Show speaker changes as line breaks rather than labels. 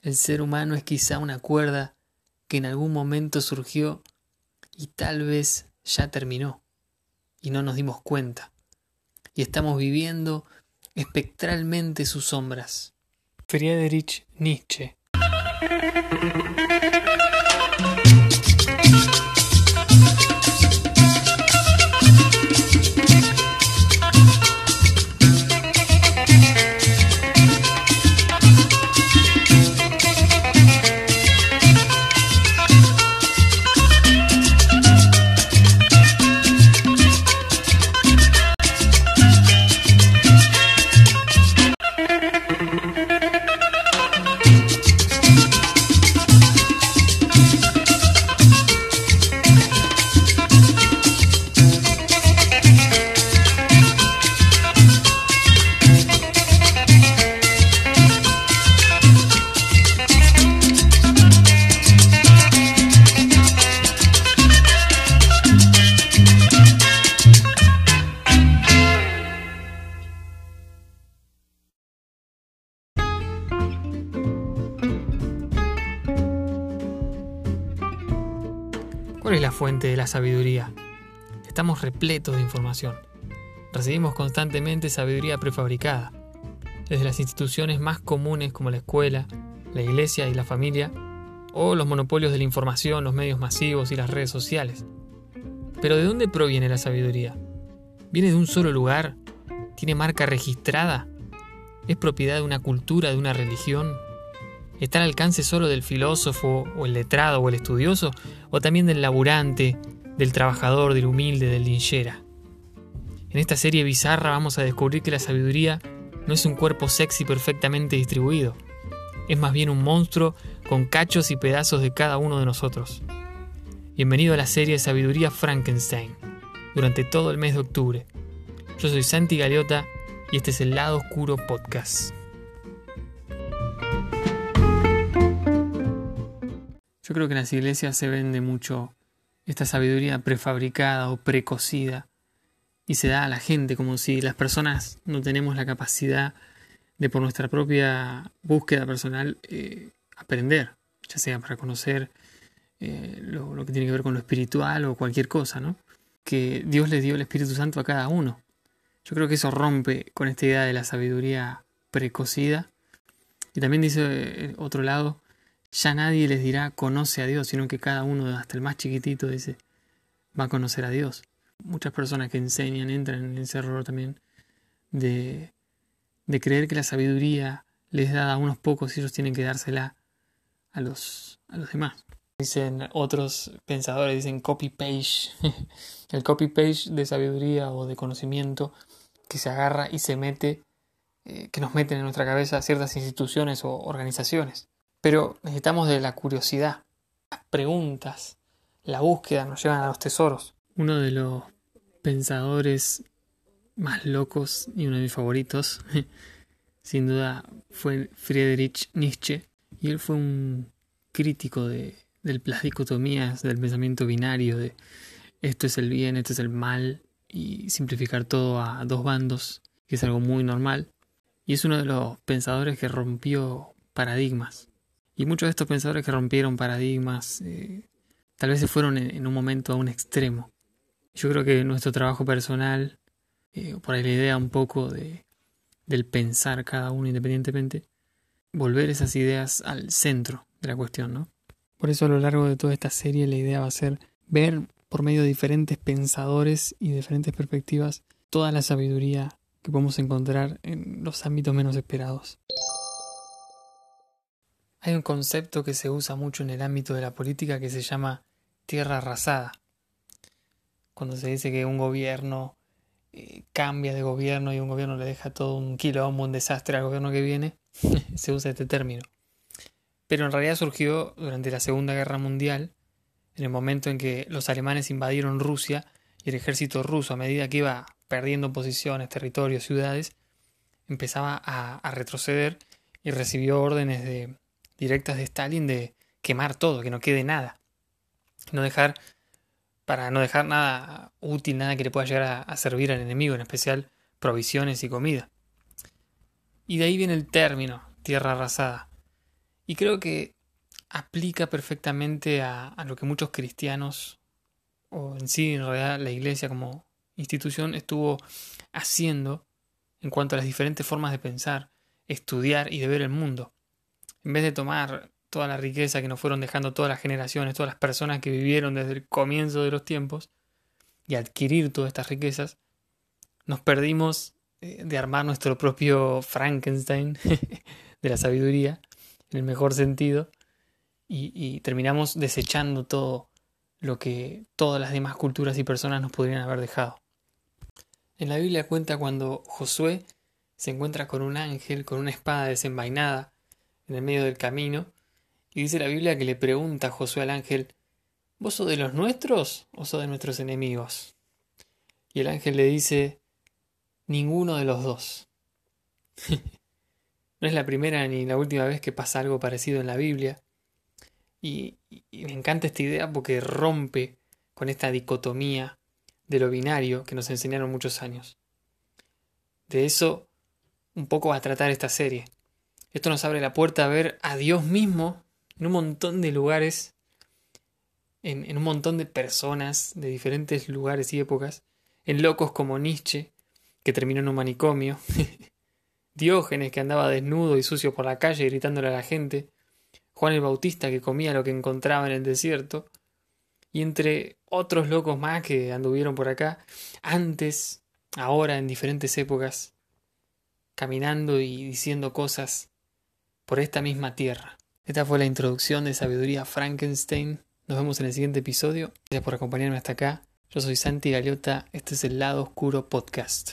El ser humano es quizá una cuerda que en algún momento surgió y tal vez ya terminó y no nos dimos cuenta. Y estamos viviendo espectralmente sus sombras. Friedrich Nietzsche ¿Cuál es la fuente de la sabiduría? Estamos repletos de información. Recibimos constantemente sabiduría prefabricada, desde las instituciones más comunes como la escuela, la iglesia y la familia, o los monopolios de la información, los medios masivos y las redes sociales. Pero ¿de dónde proviene la sabiduría? ¿Viene de un solo lugar? ¿Tiene marca registrada? ¿Es propiedad de una cultura, de una religión? ¿Está al alcance solo del filósofo o el letrado o el estudioso? ¿O también del laburante, del trabajador, del humilde, del linchera? En esta serie bizarra vamos a descubrir que la sabiduría no es un cuerpo sexy perfectamente distribuido. Es más bien un monstruo con cachos y pedazos de cada uno de nosotros. Bienvenido a la serie Sabiduría Frankenstein, durante todo el mes de octubre. Yo soy Santi Galeota y este es el Lado Oscuro Podcast. Yo creo que en las iglesias se vende mucho esta sabiduría prefabricada o precocida y se da a la gente como si las personas no tenemos la capacidad de por nuestra propia búsqueda personal eh, aprender, ya sea para conocer eh, lo, que tiene que ver con lo espiritual o cualquier cosa, ¿no? Que Dios le dio el Espíritu Santo a cada uno. Yo creo que eso rompe con esta idea de la sabiduría precocida. Y también dice eh, otro lado, ya nadie les dirá conoce a Dios, sino que cada uno, hasta el más chiquitito, dice va a conocer a Dios. Muchas personas que enseñan entran en ese error también de, de creer que la sabiduría les da a unos pocos y ellos tienen que dársela a los, a los demás. Dicen otros pensadores, dicen copy page, el copy page de sabiduría o de conocimiento que se agarra y se mete, eh, que nos meten en nuestra cabeza ciertas instituciones o organizaciones. Pero necesitamos de la curiosidad, las preguntas, la búsqueda nos llevan a los tesoros. Uno de los pensadores más locos y uno de mis favoritos, sin duda, fue Friedrich Nietzsche. Y él fue un crítico de, del, las dicotomías, del pensamiento binario, de esto es el bien, esto es el mal, y simplificar todo a dos bandos, que es algo muy normal. Y es uno de los pensadores que rompió paradigmas. Y muchos de estos pensadores que rompieron paradigmas eh, tal vez se fueron en, un momento a un extremo. Yo creo que nuestro trabajo personal, eh, por ahí la idea un poco de, del pensar cada uno independientemente, volver esas ideas al centro de la cuestión, ¿no? Por eso a lo largo de toda esta serie la idea va a ser ver por medio de diferentes pensadores y diferentes perspectivas toda la sabiduría que podemos encontrar en los ámbitos menos esperados. Hay un concepto que se usa mucho en el ámbito de la política que se llama tierra arrasada. Cuando se dice que un gobierno eh, cambia de gobierno y un gobierno le deja todo un quilombo, un desastre al gobierno que viene, se usa este término. Pero en realidad surgió durante la Segunda Guerra Mundial, en el momento en que los alemanes invadieron Rusia y el ejército ruso, a medida que iba perdiendo posiciones, territorios, ciudades, empezaba a, a retroceder y recibió órdenes de, directas de Stalin de quemar todo, que no quede nada. No dejar, para no dejar nada útil, nada que le pueda llegar a, servir al enemigo, en especial provisiones y comida. Y de ahí viene el término, tierra arrasada. Y creo que aplica perfectamente a, a lo que muchos cristianos, o en sí en realidad la iglesia como institución, estuvo haciendo en cuanto a las diferentes formas de pensar, estudiar y de ver el mundo. En vez de tomar toda la riqueza que nos fueron dejando todas las generaciones, todas las personas que vivieron desde el comienzo de los tiempos, y adquirir todas estas riquezas, nos perdimos eh, de armar nuestro propio Frankenstein de la sabiduría, en el mejor sentido, y, y, terminamos desechando todo lo que todas las demás culturas y personas nos podrían haber dejado. En la Biblia cuenta cuando Josué se encuentra con un ángel con una espada desenvainada en el medio del camino, y dice la Biblia que le pregunta a Josué al ángel, ¿Vos sos de los nuestros o sos de nuestros enemigos? Y el ángel le dice, ninguno de los dos. no es la primera ni la última vez que pasa algo parecido en la Biblia. Y, y, me encanta esta idea porque rompe con esta dicotomía de lo binario que nos enseñaron muchos años. De eso un poco va a tratar esta serie. Esto nos abre la puerta a ver a Dios mismo en un montón de lugares, en, un montón de personas de diferentes lugares y épocas, en locos como Nietzsche, que terminó en un manicomio, Diógenes, que andaba desnudo y sucio por la calle gritándole a la gente, Juan el Bautista, que comía lo que encontraba en el desierto, y entre otros locos más que anduvieron por acá, antes, ahora, en diferentes épocas, caminando y diciendo cosas por esta misma tierra. Esta fue la introducción de Sabiduría Frankenstein. Nos vemos en el siguiente episodio. Gracias por acompañarme hasta acá. Yo soy Santi Galiota. Este es el Lado Oscuro Podcast.